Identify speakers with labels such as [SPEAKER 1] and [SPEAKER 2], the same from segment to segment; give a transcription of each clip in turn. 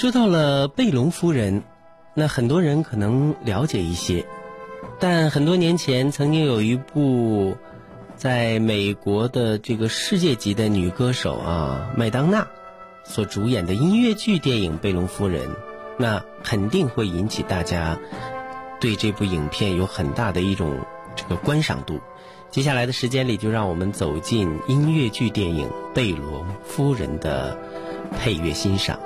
[SPEAKER 1] 说到了贝隆夫人，那很多人可能了解一些，但很多年前曾经有一部在美国的这个世界级的女歌手啊麦当娜所主演的音乐剧电影《贝隆夫人》，那肯定会引起大家对这部影片有很大的一种这个观赏度。接下来的时间里，就让我们走进音乐剧电影《贝隆夫人》的配乐欣赏。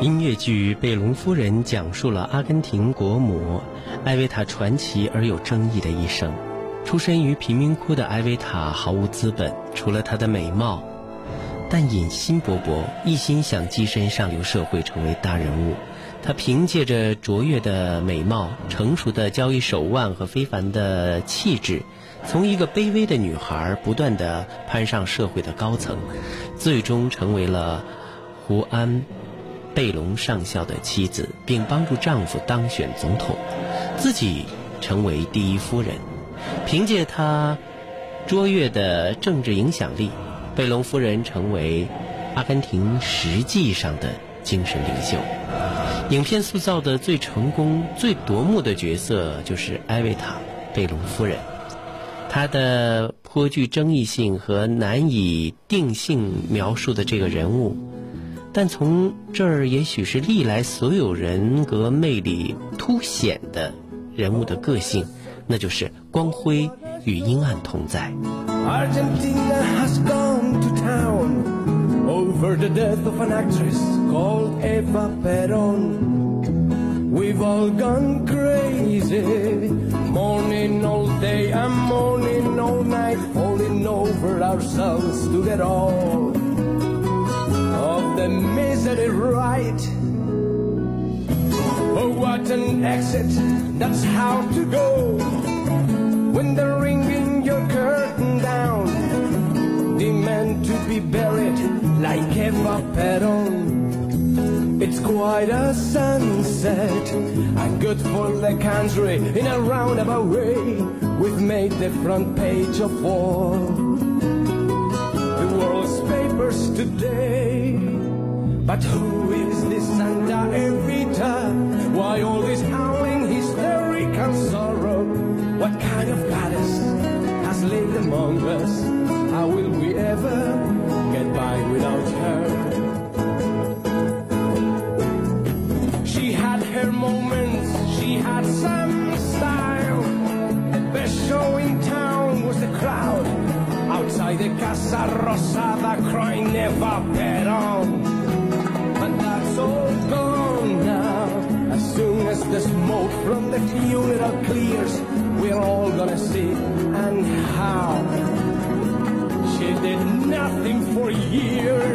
[SPEAKER 1] 音乐剧《贝隆夫人》讲述了阿根廷国母艾维塔传奇而有争议的一生。出身于贫民窟的艾维塔毫无资本，除了她的美貌，但野心勃勃，一心想跻身上流社会，成为大人物。她凭借着卓越的美貌、成熟的交易手腕和非凡的气质，从一个卑微的女孩不断地攀上社会的高层，最终成为了胡安。贝隆上校的妻子，并帮助丈夫当选总统，自己成为第一夫人。凭借她卓越的政治影响力，贝隆夫人成为阿根廷实际上的精神领袖。影片塑造的最成功、最夺目的角色就是艾维塔·贝隆夫人。她的颇具争议性和难以定性描述的这个人物。但从这儿，也许是历来所有人格魅力凸显的人物的个性，那就是光辉与阴暗同在。
[SPEAKER 2] Argentina has gone to
[SPEAKER 3] the death of an actress called Eva Peron. We've all gone crazy, mourning all day and mourning all night, falling over ourselves to get all of the misery right. Oh, what an exit, that's how to go. When they're ringing your curtain down, demand to be buried like Eva Peron. It's quite a sunset, and good for the country in a roundabout way. We've made the front page of the papers today. But who is this Santa Evita? Why all this howling, hysterical sorrow? What kind of goddess has lived among us? How will we ever get by without her? She had her moments, outside the Casa Rosada crying never Peron. But that's all gone now. As soon as the smoke from the funeral clears, we're all gonna see and how she did nothing for years.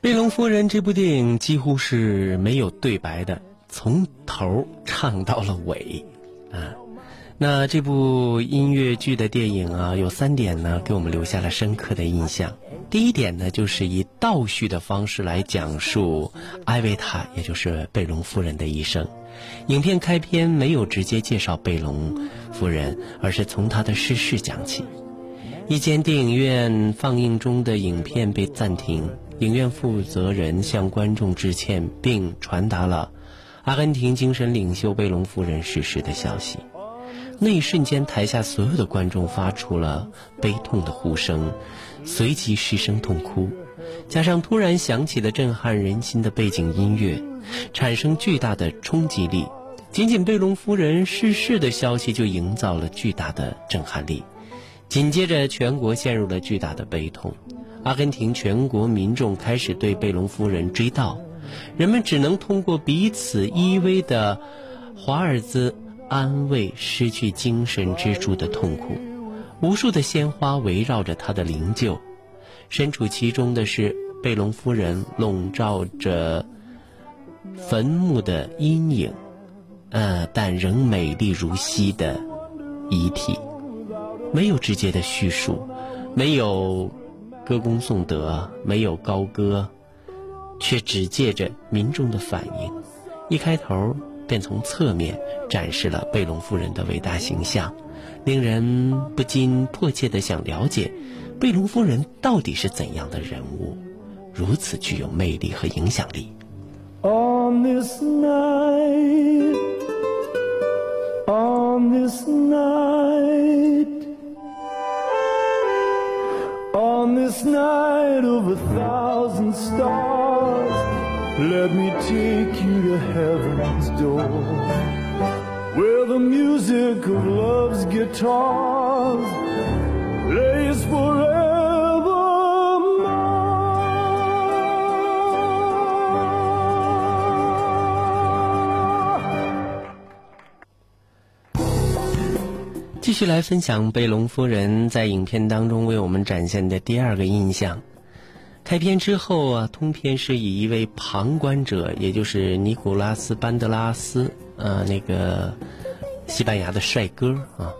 [SPEAKER 1] 贝隆夫人这部电影几乎是没有对白的，从头唱到了尾，啊，那这部音乐剧的电影啊，有三点呢，给我们留下了深刻的印象。第一点呢，就是以倒叙的方式来讲述艾维塔，也就是贝隆夫人的一生。影片开篇没有直接介绍贝隆夫人，而是从她的逝世讲起。一间电影院放映中的影片被暂停，影院负责人向观众致歉，并传达了阿根廷精神领袖贝隆夫人逝世的消息。那一瞬间，台下所有的观众发出了悲痛的呼声，随即失声痛哭，加上突然响起的震撼人心的背景音乐，产生巨大的冲击力。仅仅贝隆夫人逝世的消息就营造了巨大的震撼力。紧接着，全国陷入了巨大的悲痛，阿根廷全国民众开始对贝隆夫人追悼，人们只能通过彼此依偎的华尔兹安慰失去精神支柱的痛苦。无数的鲜花围绕着她的灵柩，身处其中的是贝隆夫人笼罩着坟墓的阴影，呃，但仍美丽如昔的遗体。没有直接的叙述，没有歌功颂德，没有高歌，却只借着民众的反应，一开头便从侧面展示了贝隆夫人的伟大形象，令人不禁迫切的想了解，贝隆夫人到底是怎样的人物，如此具有魅力和影响力。
[SPEAKER 3] On this night, on this night, on this night of a thousand stars, let me take you to heaven's door, where the music of love's guitars
[SPEAKER 1] 续来分享贝隆夫人在影片当中为我们展现的第二个印象。开篇之后啊，通篇是以一位旁观者，也就是尼古拉斯·班德拉斯，呃，那个西班牙的帅哥啊，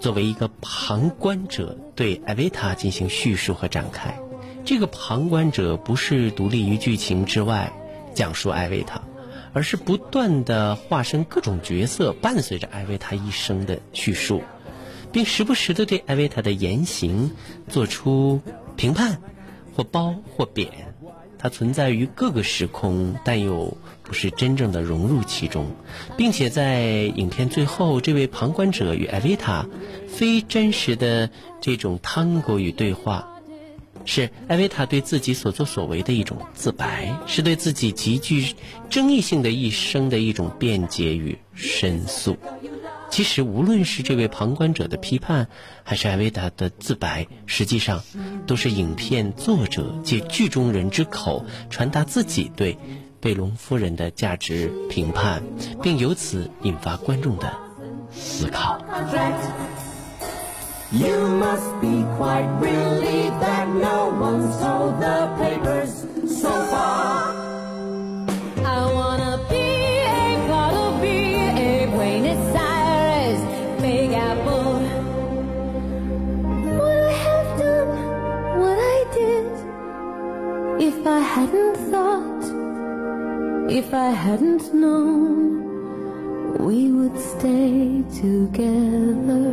[SPEAKER 1] 作为一个旁观者对艾维塔进行叙述和展开。这个旁观者不是独立于剧情之外讲述艾维塔，而是不断的化身各种角色，伴随着艾维塔一生的叙述，并时不时的对艾维塔的言行做出评判，或褒或贬。它存在于各个时空，但又不是真正的融入其中，并且在影片最后，这位旁观者与艾维塔非真实的这种 tango 与对话。是艾维塔对自己所作所为的一种自白，是对自己极具争议性的一生的一种辩解与申诉。其实，无论是这位旁观者的批判，还是艾维塔的自白，实际上都是影片作者借剧中人之口传达自己对贝隆夫人的价值评判，并由此引发观众的思考。
[SPEAKER 2] You must be quite relieved that no one sold the papers so far. I wanna be a Carter B, a Buenos Aires, Big Apple. Would I have done what I did if I hadn't thought, if I hadn't known we would stay together?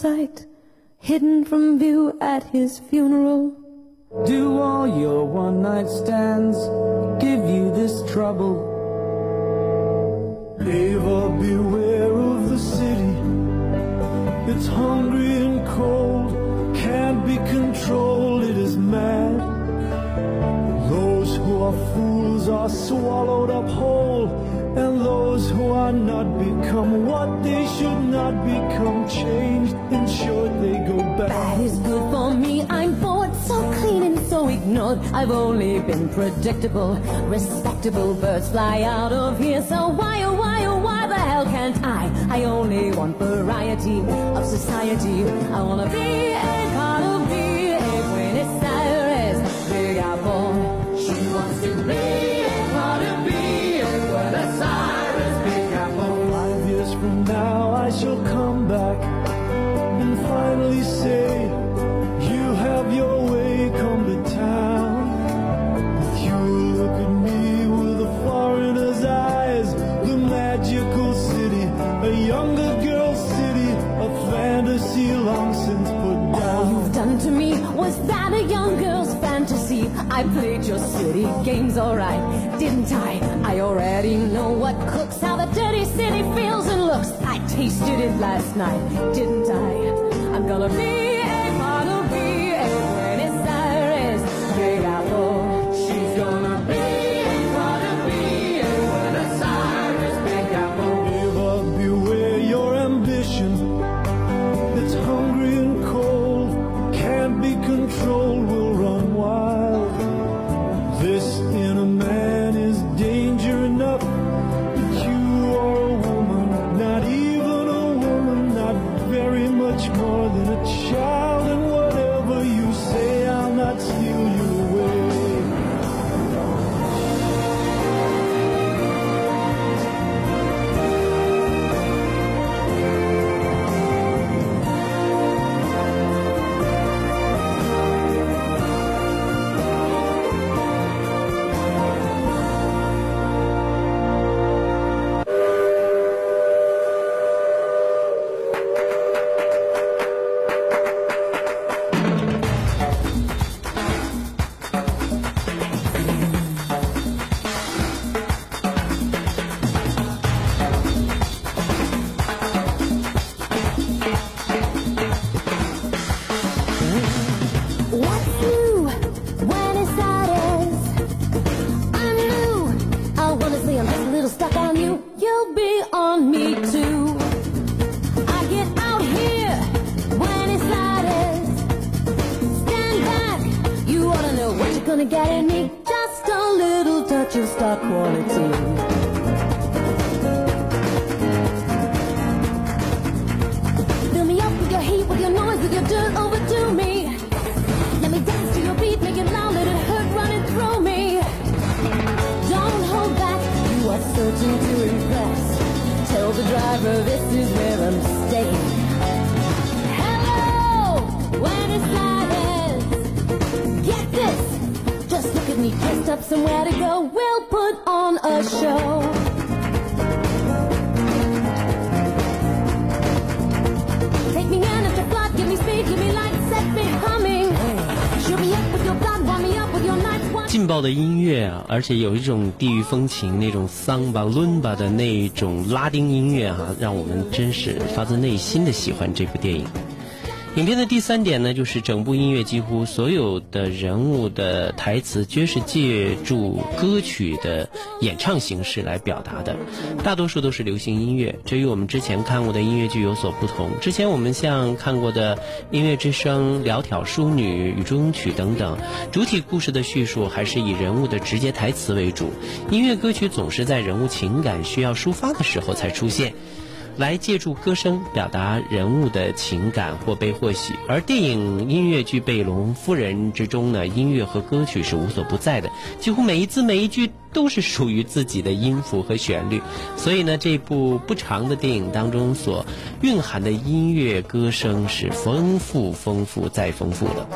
[SPEAKER 2] Sight, hidden from view at his funeral.
[SPEAKER 4] Do all your one night stands give you this trouble?
[SPEAKER 2] Bad is good for me, I'm bored, so clean and so ignored. I've only been predictable, respectable birds fly out of here. So why, oh why, oh why the hell can't I? I only want variety of society. I wanna be
[SPEAKER 3] I
[SPEAKER 2] played your city games alright, didn't I? I already know what cooks, how the dirty city feels and looks. I tasted it last night, didn't I? I'm gonna be
[SPEAKER 3] much more than a child.
[SPEAKER 2] Stuck on you. You'll be on me too. I get out here, Buenos Aires. Stand back. You to know what you're gonna get in me. Just a little touch of star quality. Driver this is where I'm staying. Hello, Buenos Aires. Get this, just look at me dressed up somewhere to go. We'll put on a show.
[SPEAKER 1] 劲爆的音乐啊，而且有一种地域风情，那种桑巴、伦巴的那种拉丁音乐哈、让我们真是发自内心的喜欢这部电影。影片的第三点呢，就是整部音乐几乎所有的人物的台词皆是借助歌曲的演唱形式来表达的，大多数都是流行音乐，这与我们之前看过的音乐剧有所不同。之前我们像看过的《音乐之声》《窈窕淑女》《雨中曲》等等，主体故事的叙述还是以人物的直接台词为主，音乐歌曲总是在人物情感需要抒发的时候才出现。来借助歌声表达人物的情感或悲或喜，而电影音乐剧《贝隆夫人》之中呢，音乐和歌曲是无所不在的，几乎每一字每一句都是属于自己的音符和旋律。所以呢，这部不长的电影当中所蕴含的音乐歌声是丰富、丰富再丰富的。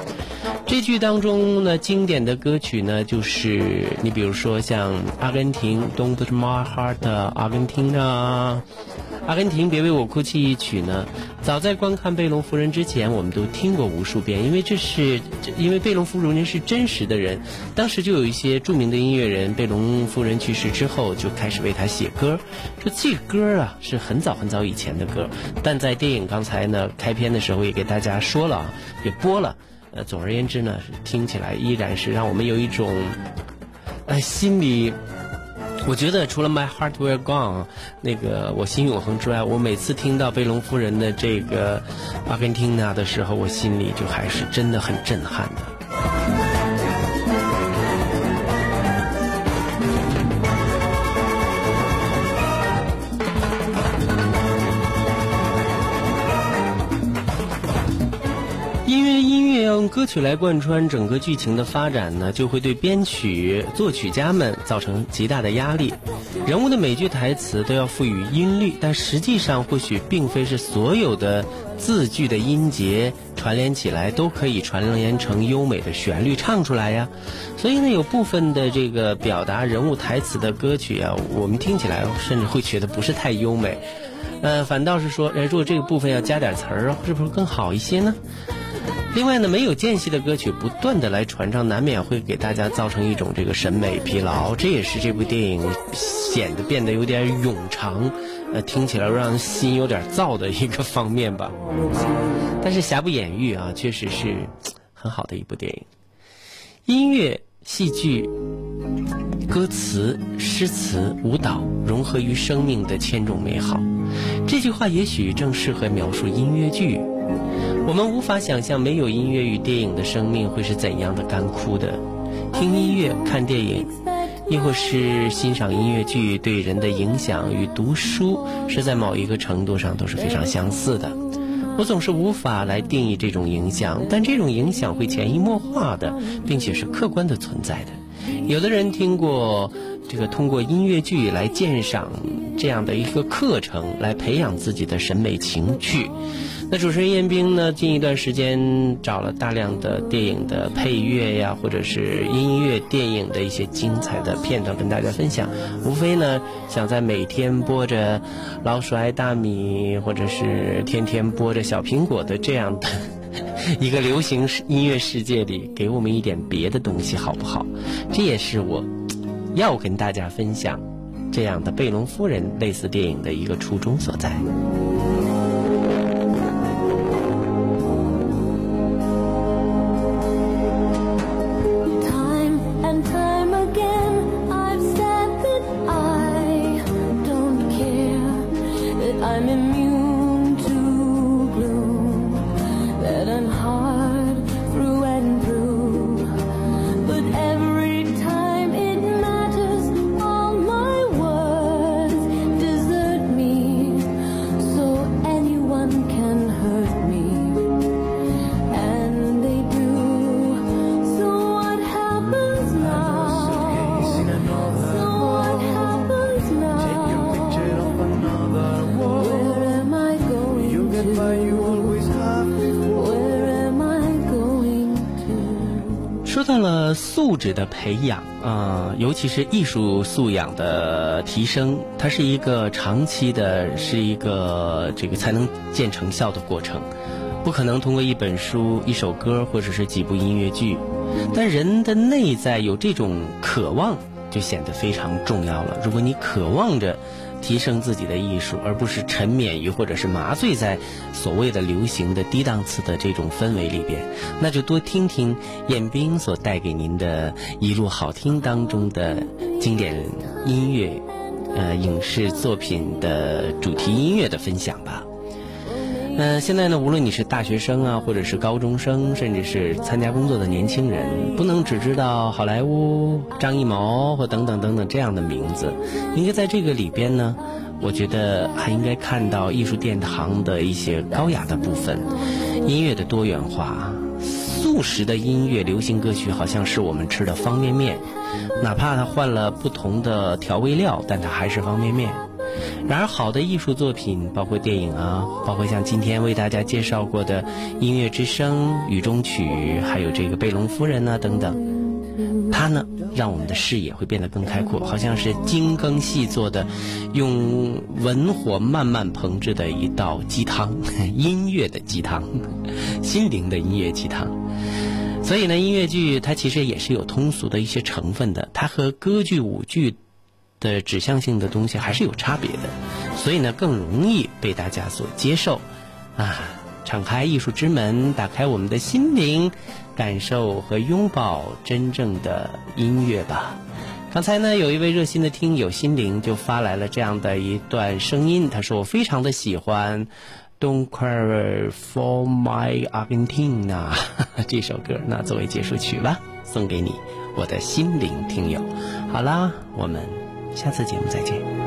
[SPEAKER 1] 这剧当中呢，经典的歌曲呢，就是你比如说像阿根廷《Don't b r e a My Heart》阿根廷啊，阿根廷别为我哭泣一曲呢，早在观看贝隆夫人之前，我们都听过无数遍，因为这是因为贝隆夫人是真实的人，当时就有一些著名的音乐人，贝隆夫人去世之后就开始为她写歌，说这歌啊是很早很早以前的歌，但在电影刚才呢开篇的时候也给大家说了啊，也播了。呃，总而言之呢，听起来依然是让我们有一种，呃，心里，我觉得除了《My Heart Will Go On》那个我心永恒之外，我每次听到贝隆夫人的这个阿根廷娜的时候，我心里就还是真的很震撼的。用歌曲来贯穿整个剧情的发展呢，就会对编曲、作曲家们造成极大的压力。人物的每句台词都要赋予音律，但实际上或许并非是所有的字句的音节串联起来都可以串联成优美的旋律唱出来呀。所以呢，有部分的这个表达人物台词的歌曲啊，我们听起来甚至会觉得不是太优美。呃，反倒是说，哎，如果这个部分要加点词儿，是不是更好一些呢？另外呢，没有间隙的歌曲不断的来传唱，难免会给大家造成一种这个审美疲劳，这也是这部电影显得变得有点冗长，呃，听起来让心有点燥的一个方面吧。但是瑕不掩瑜啊，确实是很好的一部电影。音乐、戏剧、歌词、诗词、舞蹈融合于生命的千种美好，这句话也许正适合描述音乐剧。我们无法想象没有音乐与电影的生命会是怎样的干枯的。听音乐、看电影，亦或是欣赏音乐剧，对人的影响与读书是在某一个程度上都是非常相似的。我总是无法来定义这种影响，但这种影响会潜移默化的，并且是客观的存在的。有的人听过这个通过音乐剧来鉴赏这样的一个课程，来培养自己的审美情趣。那主持人彦兵呢？近一段时间找了大量的电影的配乐呀，或者是音乐电影的一些精彩的片段跟大家分享。无非呢，想在每天播着《老鼠爱大米》，或者是天天播着《小苹果》的这样的 一个流行音乐世界里，给我们一点别的东西，好不好？这也是我要跟大家分享这样的贝隆夫人类似电影的一个初衷所在。说到了素质的培养啊，尤其是艺术素养的提升，它是一个长期的，是一个这个才能见成效的过程，不可能通过一本书、一首歌或者是几部音乐剧。但人的内在有这种渴望，就显得非常重要了。如果你渴望着。提升自己的艺术，而不是沉湎于或者是麻醉在所谓的流行的低档次的这种氛围里边，那就多听听彦斌所带给您的一路好听当中的经典音乐，呃，影视作品的主题音乐的分享吧。嗯，现在呢，无论你是大学生啊，或者是高中生，甚至是参加工作的年轻人，不能只知道好莱坞、张艺谋或等等等等这样的名字，应该在这个里边呢，我觉得还应该看到艺术殿堂的一些高雅的部分，音乐的多元化，素食的音乐、流行歌曲，好像是我们吃的方便面，哪怕它换了不同的调味料，但它还是方便面。然而，好的艺术作品，包括电影啊，包括像今天为大家介绍过的《音乐之声》《雨中曲》，还有这个《贝隆夫人》呐等等，它呢，让我们的视野会变得更开阔，好像是精耕细作的，用文火慢慢烹制的一道鸡汤，音乐的鸡汤，心灵的音乐鸡汤。所以呢，音乐剧它其实也是有通俗的一些成分的，它和歌剧、舞剧的指向性的东西还是有差别的，所以呢，更容易被大家所接受。啊，敞开艺术之门，打开我们的心灵，感受和拥抱真正的音乐吧。刚才呢，有一位热心的听友心灵就发来了这样的一段声音，他说我非常的喜欢。Don't cry for my Argentina 这首歌，那作为结束曲吧，送给你，我的心灵听友。好啦，我们下次节目再见。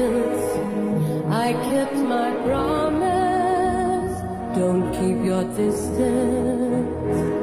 [SPEAKER 2] distance. I kept my promise. Don't keep your distance.